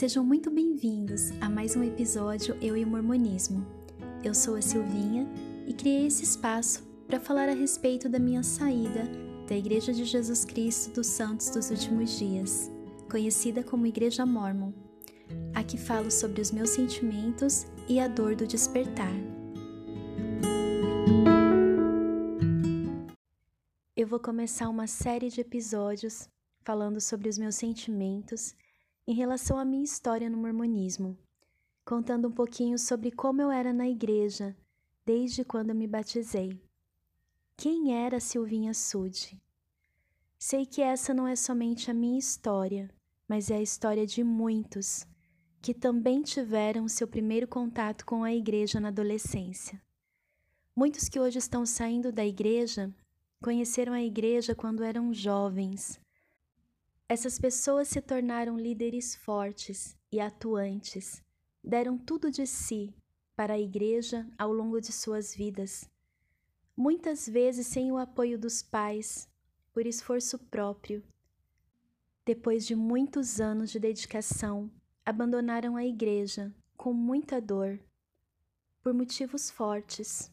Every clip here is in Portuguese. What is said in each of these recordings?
Sejam muito bem-vindos a mais um episódio Eu e o Mormonismo. Eu sou a Silvinha e criei esse espaço para falar a respeito da minha saída da Igreja de Jesus Cristo dos Santos dos Últimos Dias, conhecida como Igreja Mormon. Aqui falo sobre os meus sentimentos e a dor do despertar. Eu vou começar uma série de episódios falando sobre os meus sentimentos em relação à minha história no mormonismo, contando um pouquinho sobre como eu era na igreja desde quando eu me batizei. Quem era Silvinha Sud? Sei que essa não é somente a minha história, mas é a história de muitos que também tiveram seu primeiro contato com a igreja na adolescência. Muitos que hoje estão saindo da igreja conheceram a igreja quando eram jovens, essas pessoas se tornaram líderes fortes e atuantes, deram tudo de si para a igreja ao longo de suas vidas, muitas vezes sem o apoio dos pais, por esforço próprio. Depois de muitos anos de dedicação, abandonaram a igreja com muita dor, por motivos fortes.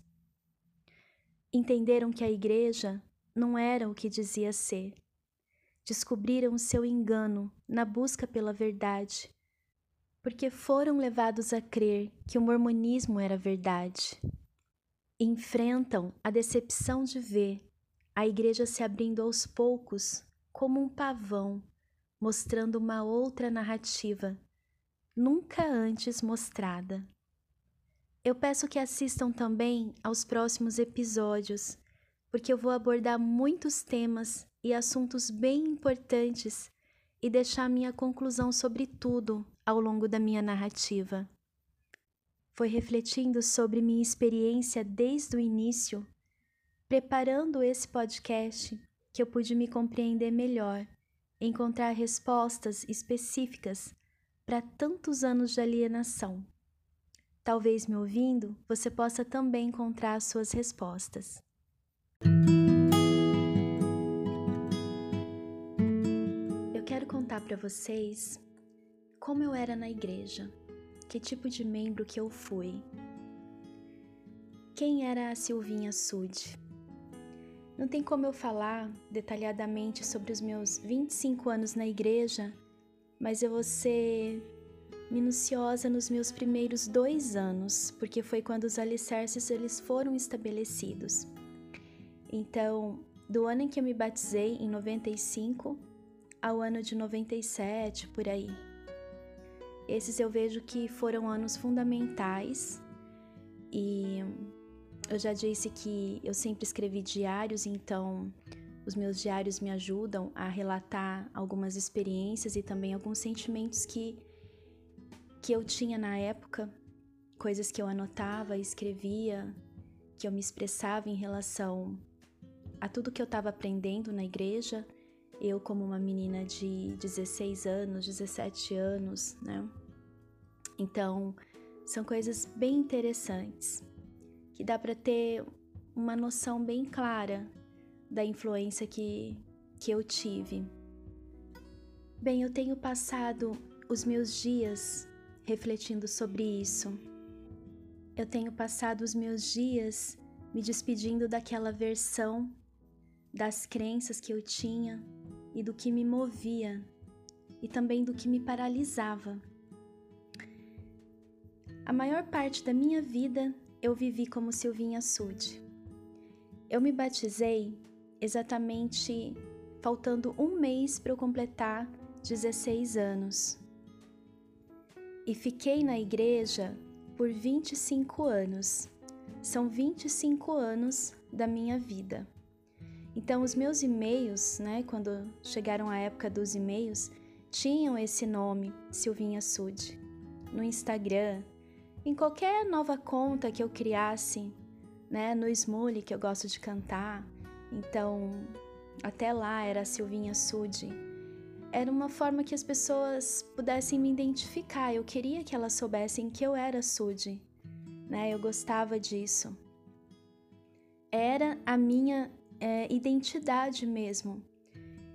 Entenderam que a igreja não era o que dizia ser descobriram o seu engano na busca pela verdade, porque foram levados a crer que o mormonismo era verdade. Enfrentam a decepção de ver a igreja se abrindo aos poucos como um pavão, mostrando uma outra narrativa, nunca antes mostrada. Eu peço que assistam também aos próximos episódios, porque eu vou abordar muitos temas e assuntos bem importantes e deixar minha conclusão sobre tudo ao longo da minha narrativa. Foi refletindo sobre minha experiência desde o início, preparando esse podcast, que eu pude me compreender melhor, encontrar respostas específicas para tantos anos de alienação. Talvez me ouvindo, você possa também encontrar suas respostas. Contar para vocês como eu era na igreja, que tipo de membro que eu fui. Quem era a Silvinha Sud? Não tem como eu falar detalhadamente sobre os meus 25 anos na igreja, mas eu vou ser minuciosa nos meus primeiros dois anos, porque foi quando os alicerces eles foram estabelecidos. Então, do ano em que eu me batizei, em 95, ao ano de 97, por aí. Esses eu vejo que foram anos fundamentais e eu já disse que eu sempre escrevi diários, então os meus diários me ajudam a relatar algumas experiências e também alguns sentimentos que, que eu tinha na época, coisas que eu anotava, escrevia, que eu me expressava em relação a tudo que eu estava aprendendo na igreja eu, como uma menina de 16 anos, 17 anos, né? Então, são coisas bem interessantes que dá para ter uma noção bem clara da influência que, que eu tive. Bem, eu tenho passado os meus dias refletindo sobre isso. Eu tenho passado os meus dias me despedindo daquela versão das crenças que eu tinha e do que me movia e também do que me paralisava. A maior parte da minha vida eu vivi como Silvinha Sud. Eu me batizei exatamente faltando um mês para eu completar 16 anos. E fiquei na igreja por 25 anos. São 25 anos da minha vida. Então, os meus e-mails, né, quando chegaram a época dos e-mails, tinham esse nome, Silvinha Sud. No Instagram, em qualquer nova conta que eu criasse, né, no Smule, que eu gosto de cantar. Então, até lá era Silvinha Sud. Era uma forma que as pessoas pudessem me identificar. Eu queria que elas soubessem que eu era Sud, né? Eu gostava disso. Era a minha é, identidade mesmo.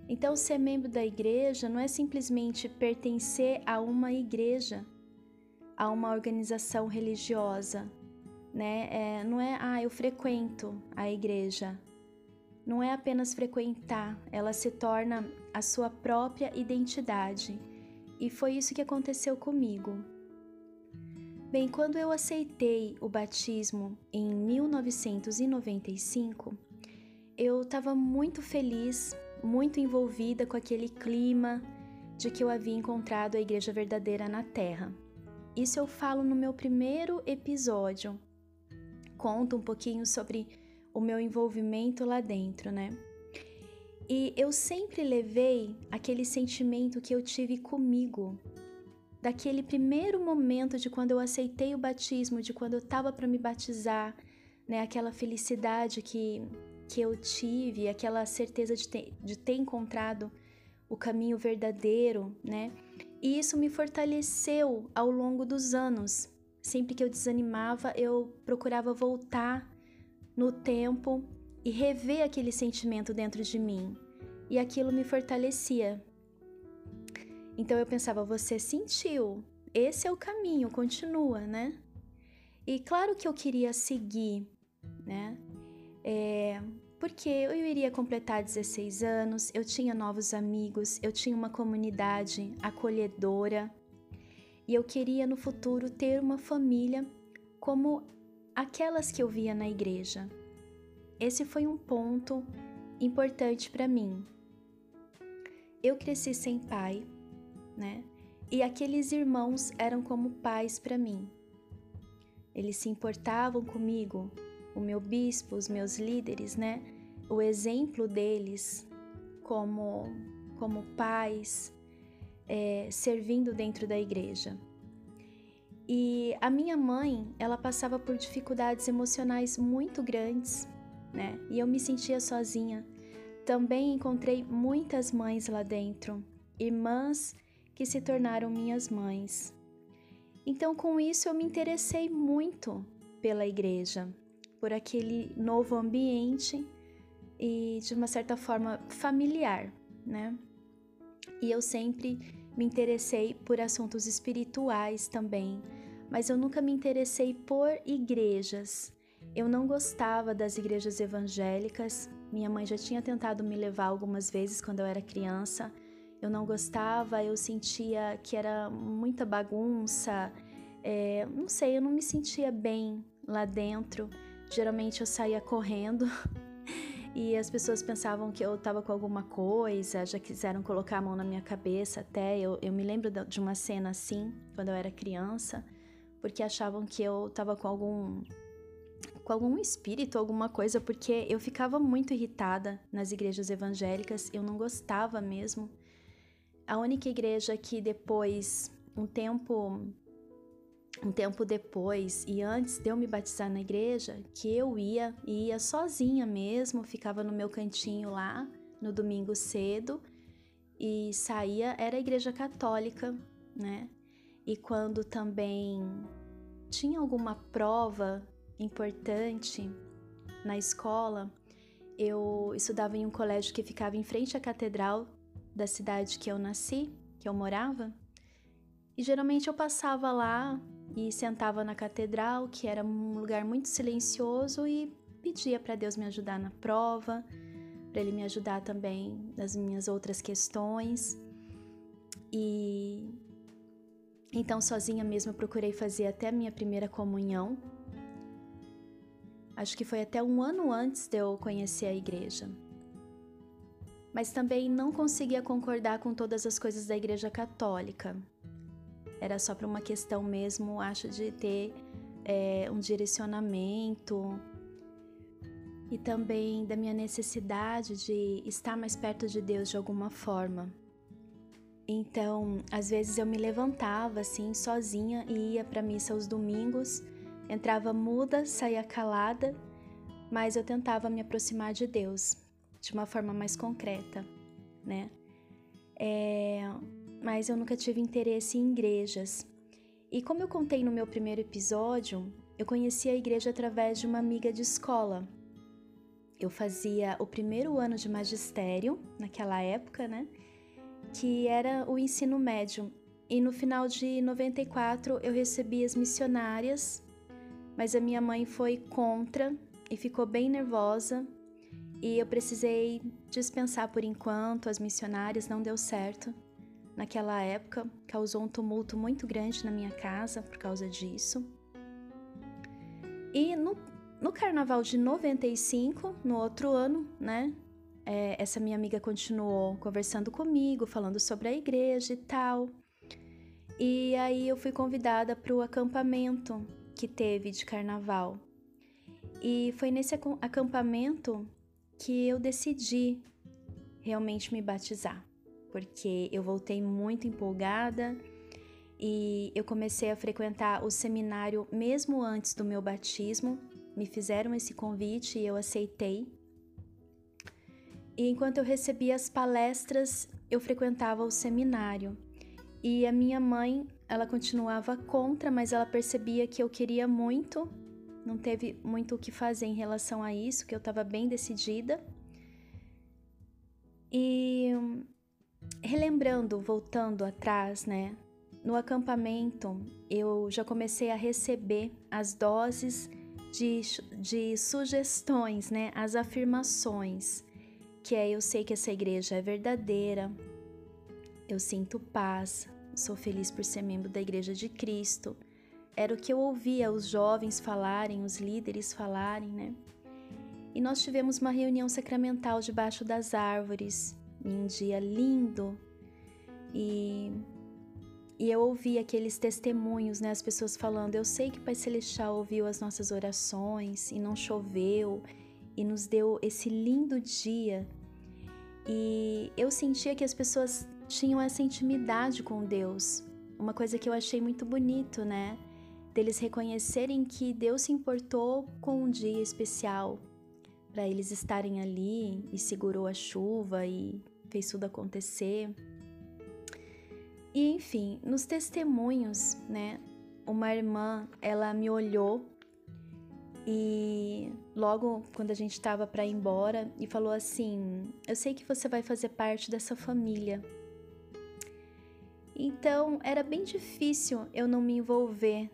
Então, ser membro da igreja não é simplesmente pertencer a uma igreja, a uma organização religiosa, né? É, não é, ah, eu frequento a igreja. Não é apenas frequentar, ela se torna a sua própria identidade. E foi isso que aconteceu comigo. Bem, quando eu aceitei o batismo em 1995, eu estava muito feliz, muito envolvida com aquele clima de que eu havia encontrado a igreja verdadeira na Terra. Isso eu falo no meu primeiro episódio. Conto um pouquinho sobre o meu envolvimento lá dentro, né? E eu sempre levei aquele sentimento que eu tive comigo, daquele primeiro momento de quando eu aceitei o batismo, de quando eu estava para me batizar, né? Aquela felicidade que, que eu tive, aquela certeza de ter, de ter encontrado o caminho verdadeiro, né? E isso me fortaleceu ao longo dos anos. Sempre que eu desanimava, eu procurava voltar no tempo e rever aquele sentimento dentro de mim. E aquilo me fortalecia. Então eu pensava, você sentiu, esse é o caminho, continua, né? E claro que eu queria seguir, né? É, porque eu iria completar 16 anos, eu tinha novos amigos, eu tinha uma comunidade acolhedora e eu queria no futuro ter uma família como aquelas que eu via na igreja. Esse foi um ponto importante para mim. Eu cresci sem pai, né? E aqueles irmãos eram como pais para mim. Eles se importavam comigo, o meu bispo, os meus líderes, né? O exemplo deles como como pais, é, servindo dentro da igreja. E a minha mãe, ela passava por dificuldades emocionais muito grandes, né? E eu me sentia sozinha. Também encontrei muitas mães lá dentro, irmãs que se tornaram minhas mães. Então, com isso, eu me interessei muito pela igreja, por aquele novo ambiente e, de uma certa forma, familiar, né? E eu sempre me interessei por assuntos espirituais também, mas eu nunca me interessei por igrejas. Eu não gostava das igrejas evangélicas. Minha mãe já tinha tentado me levar algumas vezes quando eu era criança. Eu não gostava, eu sentia que era muita bagunça. É, não sei, eu não me sentia bem lá dentro. Geralmente eu saía correndo e as pessoas pensavam que eu estava com alguma coisa, já quiseram colocar a mão na minha cabeça até. Eu, eu me lembro de uma cena assim, quando eu era criança porque achavam que eu tava com algum com algum espírito, alguma coisa, porque eu ficava muito irritada nas igrejas evangélicas, eu não gostava mesmo. A única igreja que depois, um tempo um tempo depois e antes de eu me batizar na igreja, que eu ia, ia sozinha mesmo, ficava no meu cantinho lá no domingo cedo e saía, era a igreja católica, né? E quando também tinha alguma prova importante na escola, eu estudava em um colégio que ficava em frente à catedral da cidade que eu nasci, que eu morava. E geralmente eu passava lá e sentava na catedral, que era um lugar muito silencioso, e pedia para Deus me ajudar na prova, para Ele me ajudar também nas minhas outras questões. E então, sozinha mesmo, eu procurei fazer até a minha primeira comunhão. Acho que foi até um ano antes de eu conhecer a igreja. Mas também não conseguia concordar com todas as coisas da igreja católica. Era só para uma questão mesmo, acho, de ter é, um direcionamento e também da minha necessidade de estar mais perto de Deus de alguma forma. Então, às vezes eu me levantava assim sozinha e ia para missa aos domingos, entrava muda, saía calada, mas eu tentava me aproximar de Deus de uma forma mais concreta, né? É, mas eu nunca tive interesse em igrejas. E como eu contei no meu primeiro episódio, eu conheci a igreja através de uma amiga de escola. eu fazia o primeiro ano de magistério naquela época, né? Que era o ensino médio. E no final de 94 eu recebi as missionárias, mas a minha mãe foi contra e ficou bem nervosa. E eu precisei dispensar por enquanto as missionárias, não deu certo. Naquela época, causou um tumulto muito grande na minha casa por causa disso. E no, no carnaval de 95, no outro ano, né? É, essa minha amiga continuou conversando comigo, falando sobre a igreja e tal. E aí eu fui convidada para o acampamento que teve de carnaval. E foi nesse acampamento que eu decidi realmente me batizar, porque eu voltei muito empolgada e eu comecei a frequentar o seminário mesmo antes do meu batismo. Me fizeram esse convite e eu aceitei. E enquanto eu recebia as palestras, eu frequentava o seminário. E a minha mãe, ela continuava contra, mas ela percebia que eu queria muito. Não teve muito o que fazer em relação a isso, que eu estava bem decidida. E relembrando, voltando atrás, né, no acampamento, eu já comecei a receber as doses de, de sugestões, né? As afirmações, que é eu sei que essa igreja é verdadeira, eu sinto paz, sou feliz por ser membro da igreja de Cristo. Era o que eu ouvia os jovens falarem, os líderes falarem, né? E nós tivemos uma reunião sacramental debaixo das árvores, em um dia lindo. E e eu ouvi aqueles testemunhos, né, as pessoas falando: "Eu sei que Pai Celestial ouviu as nossas orações e não choveu e nos deu esse lindo dia". E eu sentia que as pessoas tinham essa intimidade com Deus. Uma coisa que eu achei muito bonito, né? Deles reconhecerem que Deus se importou com um dia especial para eles estarem ali e segurou a chuva e fez tudo acontecer. E enfim, nos testemunhos, né, uma irmã, ela me olhou e logo quando a gente estava para ir embora e falou assim: "Eu sei que você vai fazer parte dessa família". Então, era bem difícil eu não me envolver,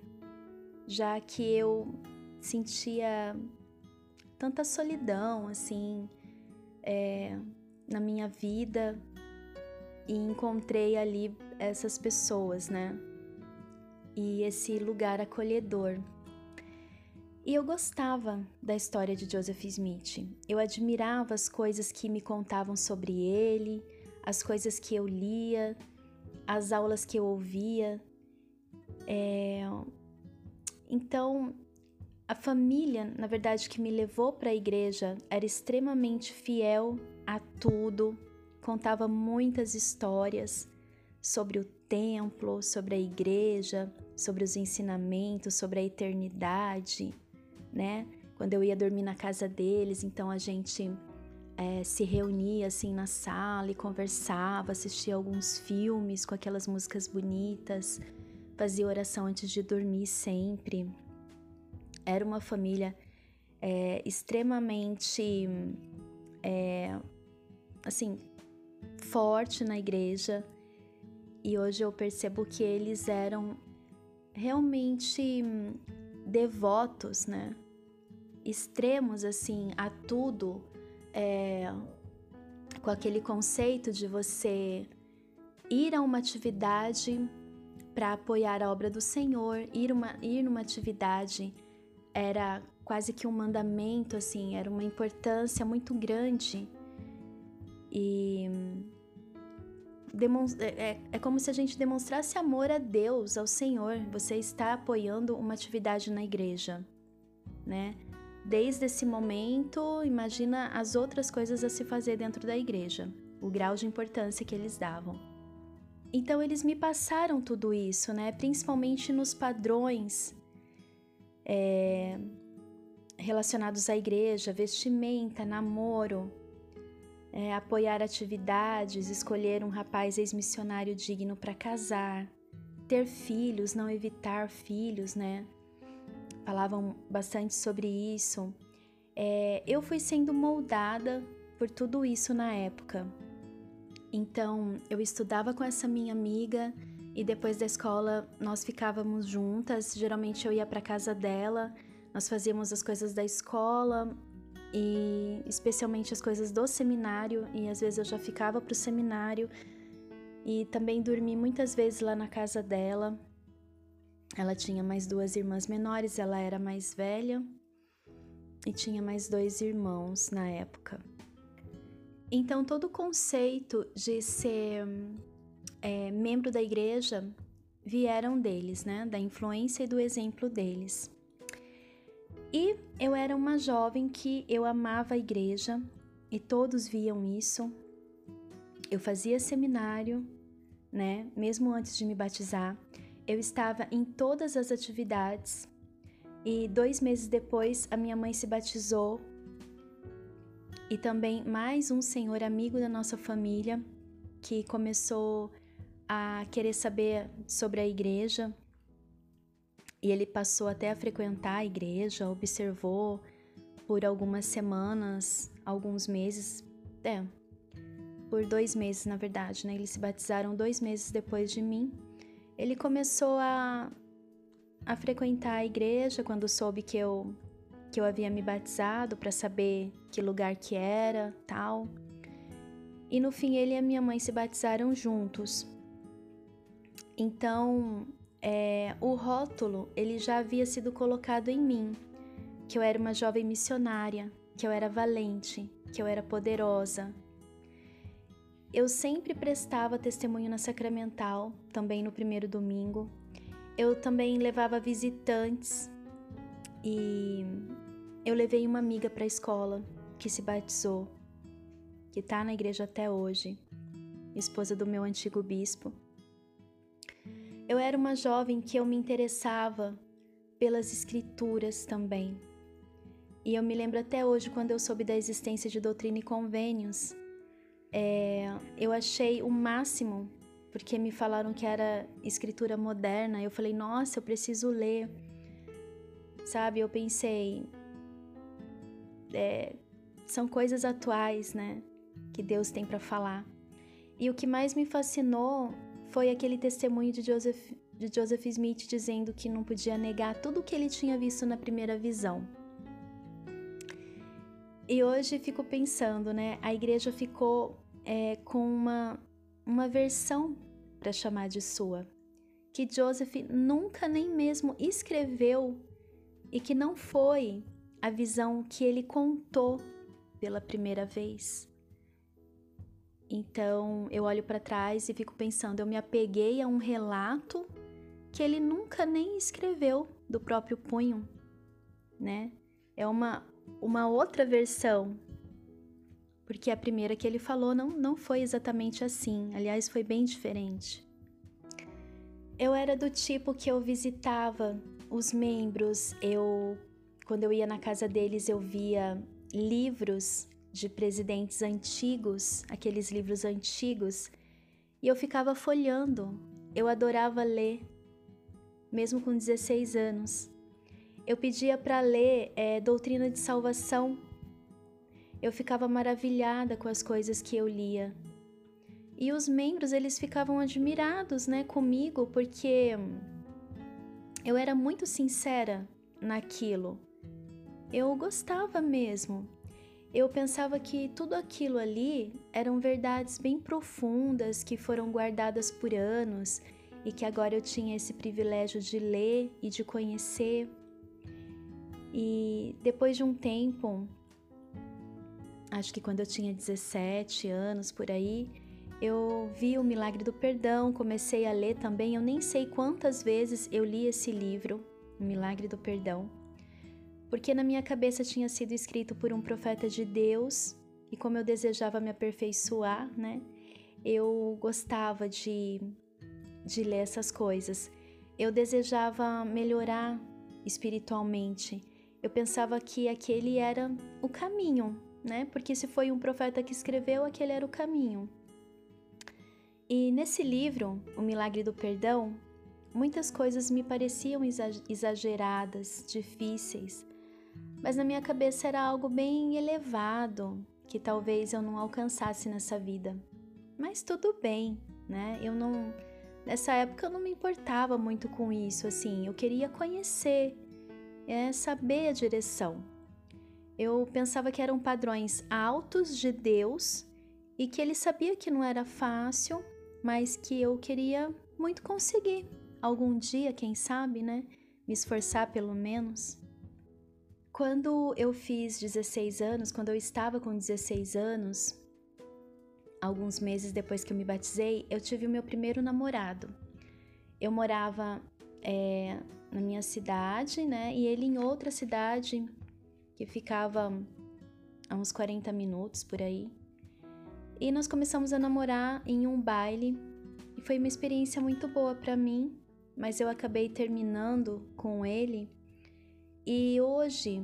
já que eu sentia tanta solidão assim é, na minha vida e encontrei ali essas pessoas, né? E esse lugar acolhedor. E eu gostava da história de Joseph Smith. Eu admirava as coisas que me contavam sobre ele, as coisas que eu lia, as aulas que eu ouvia. É... Então, a família, na verdade, que me levou para a igreja era extremamente fiel a tudo, contava muitas histórias sobre o templo, sobre a igreja, sobre os ensinamentos, sobre a eternidade, né? Quando eu ia dormir na casa deles, então a gente é, se reunia assim na sala e conversava, assistia alguns filmes com aquelas músicas bonitas, fazia oração antes de dormir sempre. Era uma família é, extremamente, é, assim, forte na igreja e hoje eu percebo que eles eram realmente devotos, né? Extremos assim a tudo, é, com aquele conceito de você ir a uma atividade para apoiar a obra do Senhor, ir, uma, ir numa atividade era quase que um mandamento, assim, era uma importância muito grande. E é, é, é como se a gente demonstrasse amor a Deus, ao Senhor. Você está apoiando uma atividade na igreja, né? Desde esse momento, imagina as outras coisas a se fazer dentro da igreja, o grau de importância que eles davam. Então eles me passaram tudo isso, né? Principalmente nos padrões é, relacionados à igreja, vestimenta, namoro, é, apoiar atividades, escolher um rapaz ex-missionário digno para casar, ter filhos, não evitar filhos, né? Falavam bastante sobre isso. É, eu fui sendo moldada por tudo isso na época. Então, eu estudava com essa minha amiga e depois da escola nós ficávamos juntas. Geralmente eu ia para casa dela, nós fazíamos as coisas da escola e especialmente as coisas do seminário e às vezes eu já ficava para o seminário e também dormi muitas vezes lá na casa dela. Ela tinha mais duas irmãs menores, ela era mais velha e tinha mais dois irmãos na época. Então, todo o conceito de ser é, membro da igreja vieram deles, né? Da influência e do exemplo deles. E eu era uma jovem que eu amava a igreja e todos viam isso. Eu fazia seminário, né? Mesmo antes de me batizar, eu estava em todas as atividades. E dois meses depois, a minha mãe se batizou e também mais um senhor amigo da nossa família que começou a querer saber sobre a igreja e ele passou até a frequentar a igreja, observou por algumas semanas, alguns meses, é, por dois meses na verdade, né? Eles se batizaram dois meses depois de mim. Ele começou a, a frequentar a igreja quando soube que eu que eu havia me batizado para saber que lugar que era, tal. E no fim ele e a minha mãe se batizaram juntos. Então, é, o rótulo ele já havia sido colocado em mim, que eu era uma jovem missionária, que eu era valente, que eu era poderosa. Eu sempre prestava testemunho na sacramental, também no primeiro domingo. Eu também levava visitantes e eu levei uma amiga para a escola que se batizou, que está na igreja até hoje, esposa do meu antigo bispo. Eu era uma jovem que eu me interessava pelas escrituras também. E eu me lembro até hoje, quando eu soube da existência de doutrina e convênios, é, eu achei o máximo, porque me falaram que era escritura moderna. Eu falei, nossa, eu preciso ler. Sabe, eu pensei, é, são coisas atuais, né? Que Deus tem para falar. E o que mais me fascinou foi aquele testemunho de Joseph, de Joseph Smith dizendo que não podia negar tudo o que ele tinha visto na primeira visão. E hoje fico pensando, né? A igreja ficou é, com uma, uma versão para chamar de sua, que Joseph nunca nem mesmo escreveu e que não foi a visão que ele contou pela primeira vez. Então eu olho para trás e fico pensando, eu me apeguei a um relato que ele nunca nem escreveu do próprio punho, né? É uma, uma outra versão, porque a primeira que ele falou não, não foi exatamente assim, aliás, foi bem diferente. Eu era do tipo que eu visitava os membros, eu quando eu ia na casa deles, eu via livros de presidentes antigos, aqueles livros antigos, e eu ficava folhando. Eu adorava ler, mesmo com 16 anos. Eu pedia para ler é, Doutrina de Salvação. Eu ficava maravilhada com as coisas que eu lia. E os membros, eles ficavam admirados, né, comigo, porque eu era muito sincera naquilo eu gostava mesmo. Eu pensava que tudo aquilo ali eram verdades bem profundas que foram guardadas por anos e que agora eu tinha esse privilégio de ler e de conhecer. E depois de um tempo, acho que quando eu tinha 17 anos por aí, eu vi o Milagre do Perdão, comecei a ler também. Eu nem sei quantas vezes eu li esse livro, O Milagre do Perdão porque na minha cabeça tinha sido escrito por um profeta de Deus e como eu desejava me aperfeiçoar, né? Eu gostava de, de ler essas coisas. Eu desejava melhorar espiritualmente. Eu pensava que aquele era o caminho, né? Porque se foi um profeta que escreveu, aquele era o caminho. E nesse livro, O Milagre do Perdão, muitas coisas me pareciam exageradas, difíceis, mas na minha cabeça era algo bem elevado que talvez eu não alcançasse nessa vida. Mas tudo bem, né? Eu não nessa época eu não me importava muito com isso, assim, eu queria conhecer, é, saber a direção. Eu pensava que eram padrões altos de Deus e que ele sabia que não era fácil, mas que eu queria muito conseguir. Algum dia, quem sabe, né? Me esforçar pelo menos. Quando eu fiz 16 anos, quando eu estava com 16 anos, alguns meses depois que eu me batizei, eu tive o meu primeiro namorado. Eu morava é, na minha cidade, né? E ele em outra cidade que ficava a uns 40 minutos por aí. E nós começamos a namorar em um baile e foi uma experiência muito boa para mim, mas eu acabei terminando com ele. E hoje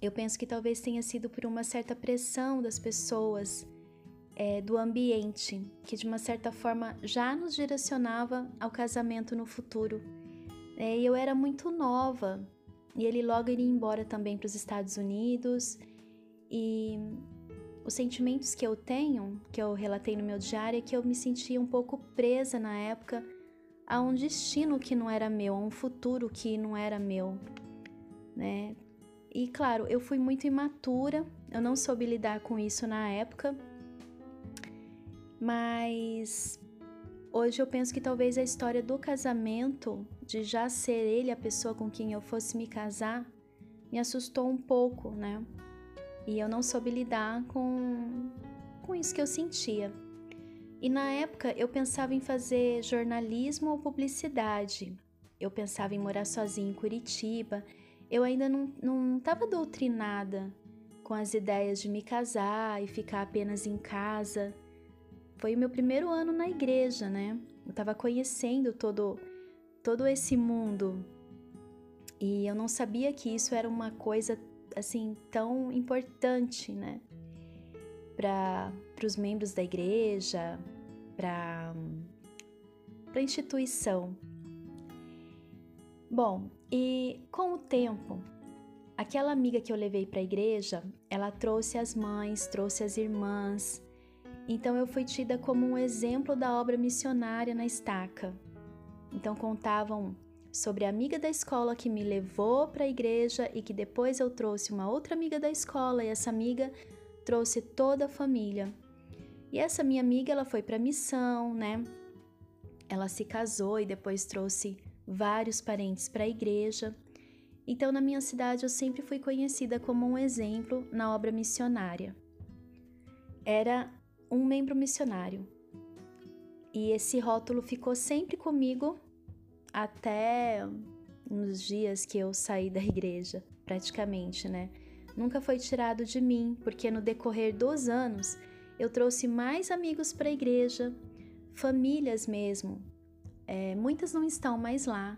eu penso que talvez tenha sido por uma certa pressão das pessoas, é, do ambiente, que de uma certa forma já nos direcionava ao casamento no futuro. É, eu era muito nova e ele logo iria embora também para os Estados Unidos e os sentimentos que eu tenho, que eu relatei no meu diário, é que eu me sentia um pouco presa na época a um destino que não era meu, a um futuro que não era meu, né? E claro, eu fui muito imatura, eu não soube lidar com isso na época, mas hoje eu penso que talvez a história do casamento, de já ser ele a pessoa com quem eu fosse me casar, me assustou um pouco, né? E eu não soube lidar com, com isso que eu sentia. E na época eu pensava em fazer jornalismo ou publicidade. Eu pensava em morar sozinha em Curitiba. Eu ainda não estava doutrinada com as ideias de me casar e ficar apenas em casa. Foi o meu primeiro ano na igreja, né? Eu estava conhecendo todo, todo esse mundo. E eu não sabia que isso era uma coisa assim tão importante, né? Para os membros da igreja, para a instituição. Bom, e com o tempo, aquela amiga que eu levei para a igreja, ela trouxe as mães, trouxe as irmãs. Então eu fui tida como um exemplo da obra missionária na estaca. Então contavam sobre a amiga da escola que me levou para a igreja e que depois eu trouxe uma outra amiga da escola e essa amiga trouxe toda a família. E essa minha amiga, ela foi para missão, né? Ela se casou e depois trouxe vários parentes para a igreja. Então, na minha cidade, eu sempre fui conhecida como um exemplo na obra missionária. Era um membro missionário. E esse rótulo ficou sempre comigo até nos dias que eu saí da igreja, praticamente, né? Nunca foi tirado de mim, porque no decorrer dos anos eu trouxe mais amigos para a igreja, famílias mesmo. É, muitas não estão mais lá,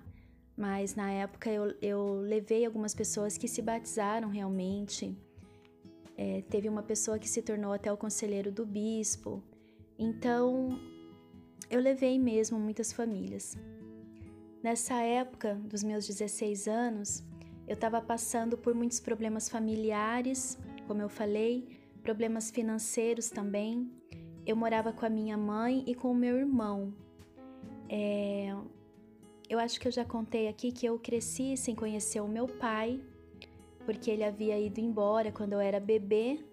mas na época eu, eu levei algumas pessoas que se batizaram realmente. É, teve uma pessoa que se tornou até o conselheiro do bispo. Então eu levei mesmo muitas famílias. Nessa época dos meus 16 anos, eu estava passando por muitos problemas familiares, como eu falei, problemas financeiros também. Eu morava com a minha mãe e com o meu irmão. É... Eu acho que eu já contei aqui que eu cresci sem conhecer o meu pai, porque ele havia ido embora quando eu era bebê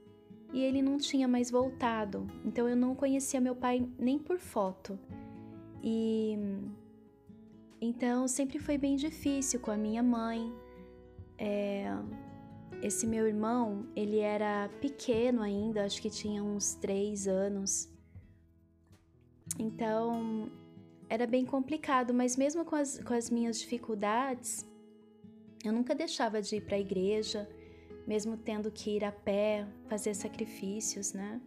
e ele não tinha mais voltado. Então eu não conhecia meu pai nem por foto. E então sempre foi bem difícil com a minha mãe. É, esse meu irmão, ele era pequeno ainda, acho que tinha uns três anos. Então era bem complicado, mas mesmo com as, com as minhas dificuldades, eu nunca deixava de ir para a igreja, mesmo tendo que ir a pé, fazer sacrifícios, né?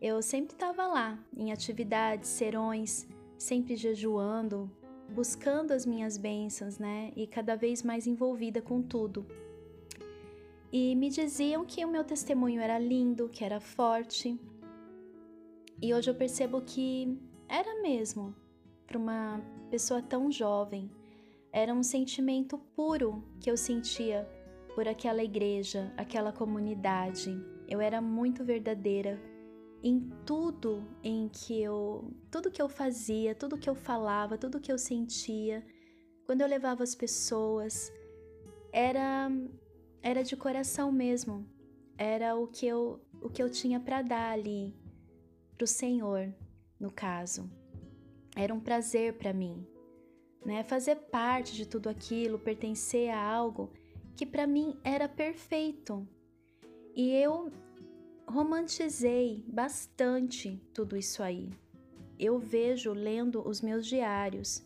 Eu sempre estava lá, em atividades, serões, sempre jejuando, buscando as minhas bênçãos, né? E cada vez mais envolvida com tudo. E me diziam que o meu testemunho era lindo, que era forte. E hoje eu percebo que era mesmo para uma pessoa tão jovem. Era um sentimento puro que eu sentia por aquela igreja, aquela comunidade. Eu era muito verdadeira em tudo em que eu, tudo que eu fazia, tudo que eu falava, tudo que eu sentia, quando eu levava as pessoas, era era de coração mesmo. Era o que eu o que eu tinha para dar ali pro Senhor, no caso. Era um prazer para mim, né? Fazer parte de tudo aquilo, pertencer a algo que para mim era perfeito. E eu romantizei bastante tudo isso aí. Eu vejo lendo os meus diários,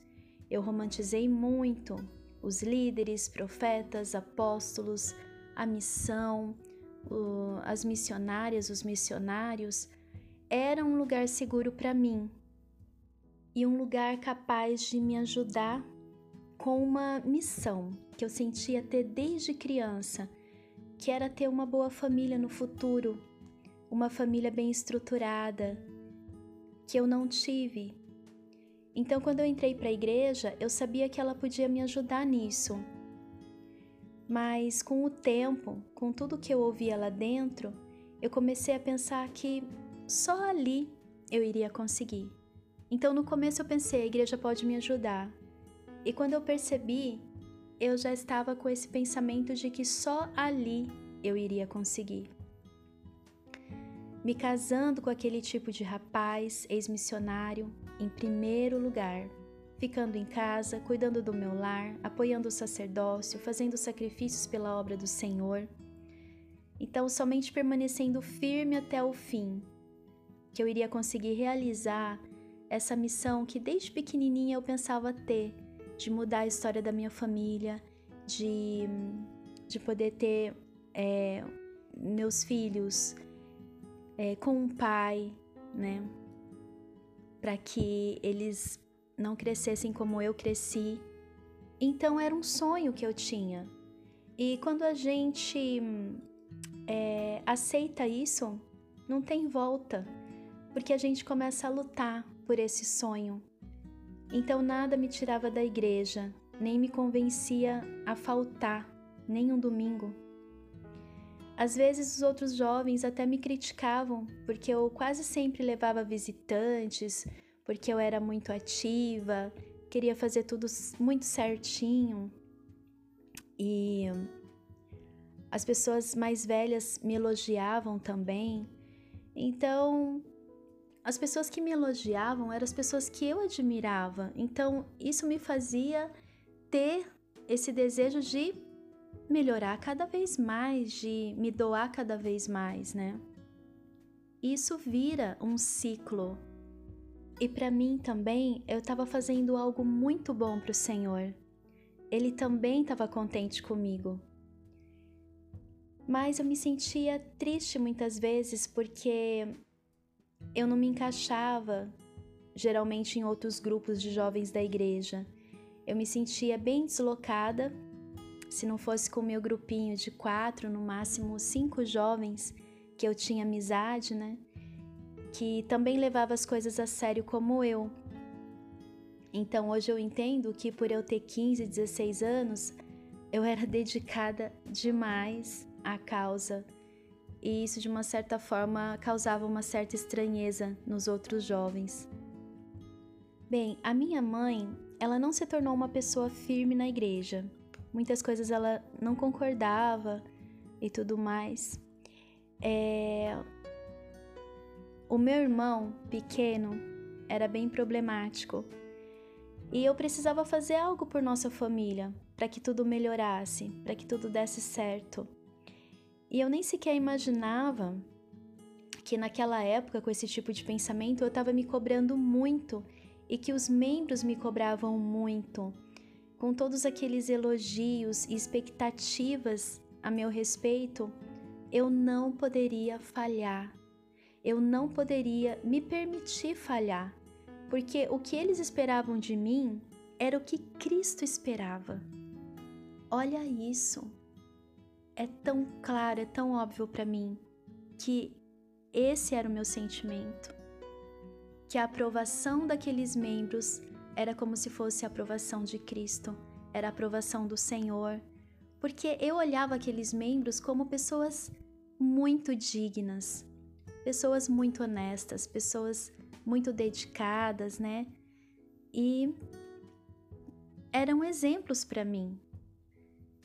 eu romantizei muito os líderes, profetas, apóstolos, a missão, as missionárias, os missionários. Era um lugar seguro para mim e um lugar capaz de me ajudar com uma missão que eu sentia ter desde criança, que era ter uma boa família no futuro, uma família bem estruturada, que eu não tive. Então, quando eu entrei para a igreja, eu sabia que ela podia me ajudar nisso. Mas com o tempo, com tudo que eu ouvia lá dentro, eu comecei a pensar que só ali eu iria conseguir. Então, no começo, eu pensei: a igreja pode me ajudar. E quando eu percebi, eu já estava com esse pensamento de que só ali eu iria conseguir. Me casando com aquele tipo de rapaz, ex-missionário, em primeiro lugar, ficando em casa, cuidando do meu lar, apoiando o sacerdócio, fazendo sacrifícios pela obra do Senhor. Então, somente permanecendo firme até o fim, que eu iria conseguir realizar essa missão que desde pequenininha eu pensava ter de mudar a história da minha família, de, de poder ter é, meus filhos é, com um pai, né? Para que eles não crescessem como eu cresci. Então era um sonho que eu tinha. E quando a gente é, aceita isso, não tem volta, porque a gente começa a lutar por esse sonho, então nada me tirava da igreja, nem me convencia a faltar, nem um domingo. Às vezes os outros jovens até me criticavam, porque eu quase sempre levava visitantes, porque eu era muito ativa, queria fazer tudo muito certinho. E as pessoas mais velhas me elogiavam também. Então, as pessoas que me elogiavam eram as pessoas que eu admirava. Então, isso me fazia ter esse desejo de melhorar cada vez mais, de me doar cada vez mais, né? Isso vira um ciclo. E para mim também, eu estava fazendo algo muito bom para o Senhor. Ele também estava contente comigo. Mas eu me sentia triste muitas vezes porque eu não me encaixava geralmente em outros grupos de jovens da igreja. Eu me sentia bem deslocada. Se não fosse com o meu grupinho de quatro, no máximo cinco jovens que eu tinha amizade, né? Que também levava as coisas a sério como eu. Então hoje eu entendo que por eu ter 15, 16 anos, eu era dedicada demais à causa e isso de uma certa forma causava uma certa estranheza nos outros jovens. Bem, a minha mãe, ela não se tornou uma pessoa firme na igreja. Muitas coisas ela não concordava e tudo mais. É... O meu irmão pequeno era bem problemático e eu precisava fazer algo por nossa família para que tudo melhorasse, para que tudo desse certo. E eu nem sequer imaginava que naquela época, com esse tipo de pensamento, eu estava me cobrando muito e que os membros me cobravam muito, com todos aqueles elogios e expectativas a meu respeito, eu não poderia falhar. Eu não poderia me permitir falhar, porque o que eles esperavam de mim era o que Cristo esperava. Olha isso é tão claro, é tão óbvio para mim que esse era o meu sentimento. Que a aprovação daqueles membros era como se fosse a aprovação de Cristo, era a aprovação do Senhor, porque eu olhava aqueles membros como pessoas muito dignas, pessoas muito honestas, pessoas muito dedicadas, né? E eram exemplos para mim.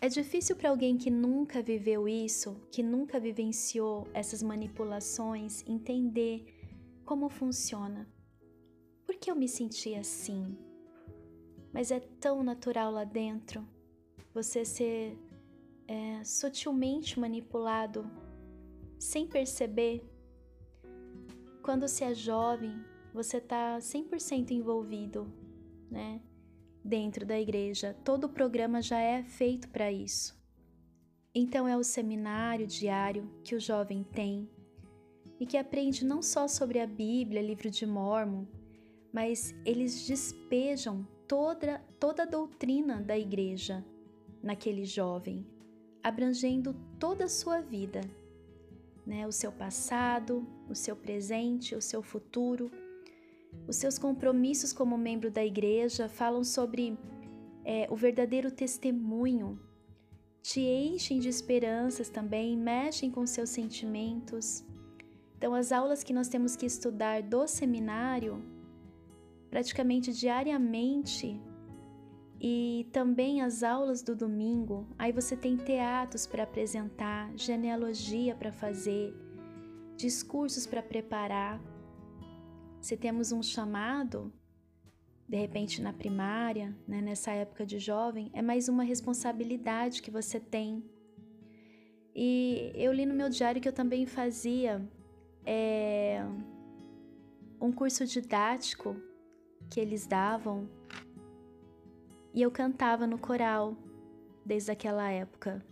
É difícil para alguém que nunca viveu isso, que nunca vivenciou essas manipulações, entender como funciona. Por que eu me senti assim? Mas é tão natural lá dentro você ser é, sutilmente manipulado sem perceber. Quando você é jovem, você está 100% envolvido, né? Dentro da igreja, todo o programa já é feito para isso. Então é o seminário diário que o jovem tem e que aprende não só sobre a Bíblia, livro de Mormon, mas eles despejam toda, toda a doutrina da igreja naquele jovem, abrangendo toda a sua vida, né? o seu passado, o seu presente, o seu futuro. Os seus compromissos como membro da igreja falam sobre é, o verdadeiro testemunho, te enchem de esperanças também, mexem com seus sentimentos. Então, as aulas que nós temos que estudar do seminário, praticamente diariamente, e também as aulas do domingo. Aí você tem teatros para apresentar, genealogia para fazer, discursos para preparar. Se temos um chamado, de repente na primária, né, nessa época de jovem, é mais uma responsabilidade que você tem. E eu li no meu diário que eu também fazia é, um curso didático que eles davam e eu cantava no coral desde aquela época.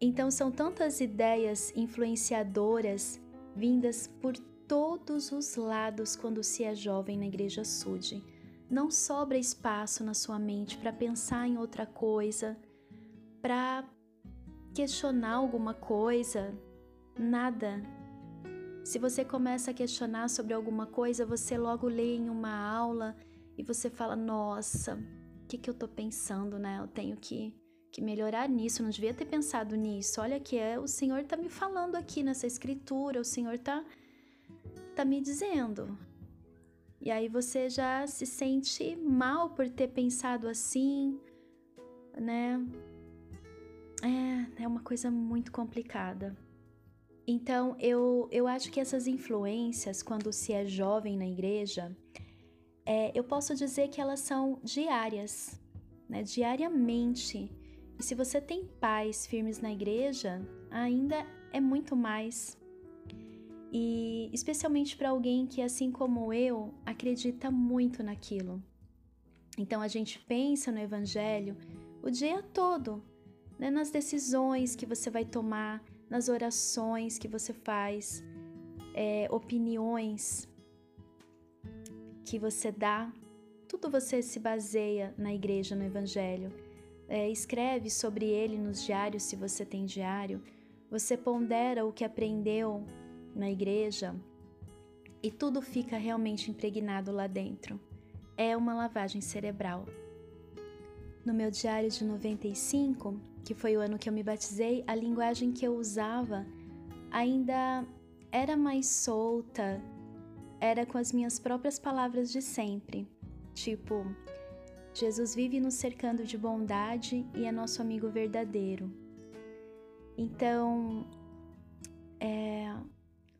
Então são tantas ideias influenciadoras vindas por todos os lados quando se é jovem na Igreja Sud. Não sobra espaço na sua mente para pensar em outra coisa, para questionar alguma coisa, nada. Se você começa a questionar sobre alguma coisa, você logo lê em uma aula e você fala: Nossa, que, que eu tô pensando, né? Eu tenho que, que melhorar nisso, não devia ter pensado nisso. Olha que é, o Senhor tá me falando aqui nessa escritura, o Senhor tá, tá me dizendo. E aí você já se sente mal por ter pensado assim, né? É, é uma coisa muito complicada. Então, eu, eu acho que essas influências, quando se é jovem na igreja, é, eu posso dizer que elas são diárias, né? diariamente. E se você tem pais firmes na igreja, ainda é muito mais. E especialmente para alguém que, assim como eu, acredita muito naquilo. Então a gente pensa no Evangelho o dia todo, né? nas decisões que você vai tomar, nas orações que você faz, é, opiniões que você dá, tudo você se baseia na igreja, no Evangelho. É, escreve sobre ele nos diários, se você tem diário. Você pondera o que aprendeu na igreja e tudo fica realmente impregnado lá dentro. É uma lavagem cerebral. No meu diário de 95, que foi o ano que eu me batizei, a linguagem que eu usava ainda era mais solta, era com as minhas próprias palavras de sempre, tipo: Jesus vive nos cercando de bondade e é nosso amigo verdadeiro. Então, é,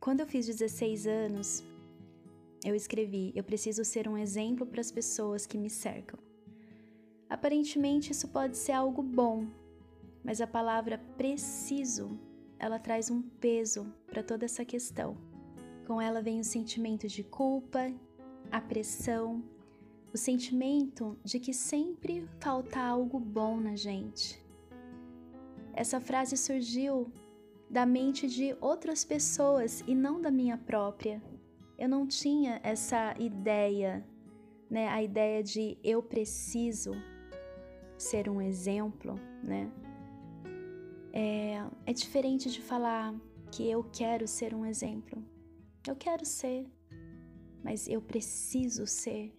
quando eu fiz 16 anos, eu escrevi: Eu preciso ser um exemplo para as pessoas que me cercam. Aparentemente, isso pode ser algo bom, mas a palavra preciso ela traz um peso para toda essa questão. Com ela vem o sentimento de culpa, a pressão, o sentimento de que sempre falta algo bom na gente. Essa frase surgiu da mente de outras pessoas e não da minha própria. Eu não tinha essa ideia, né? A ideia de eu preciso ser um exemplo, né? É, é diferente de falar que eu quero ser um exemplo. Eu quero ser, mas eu preciso ser.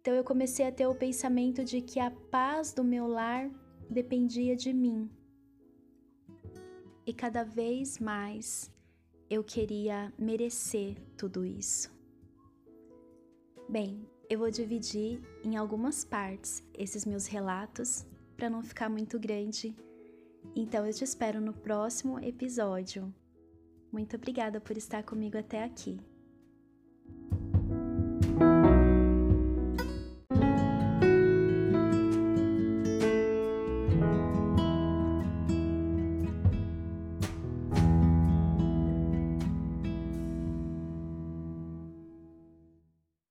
Então eu comecei a ter o pensamento de que a paz do meu lar dependia de mim. E cada vez mais eu queria merecer tudo isso. Bem, eu vou dividir em algumas partes esses meus relatos para não ficar muito grande. Então eu te espero no próximo episódio. Muito obrigada por estar comigo até aqui.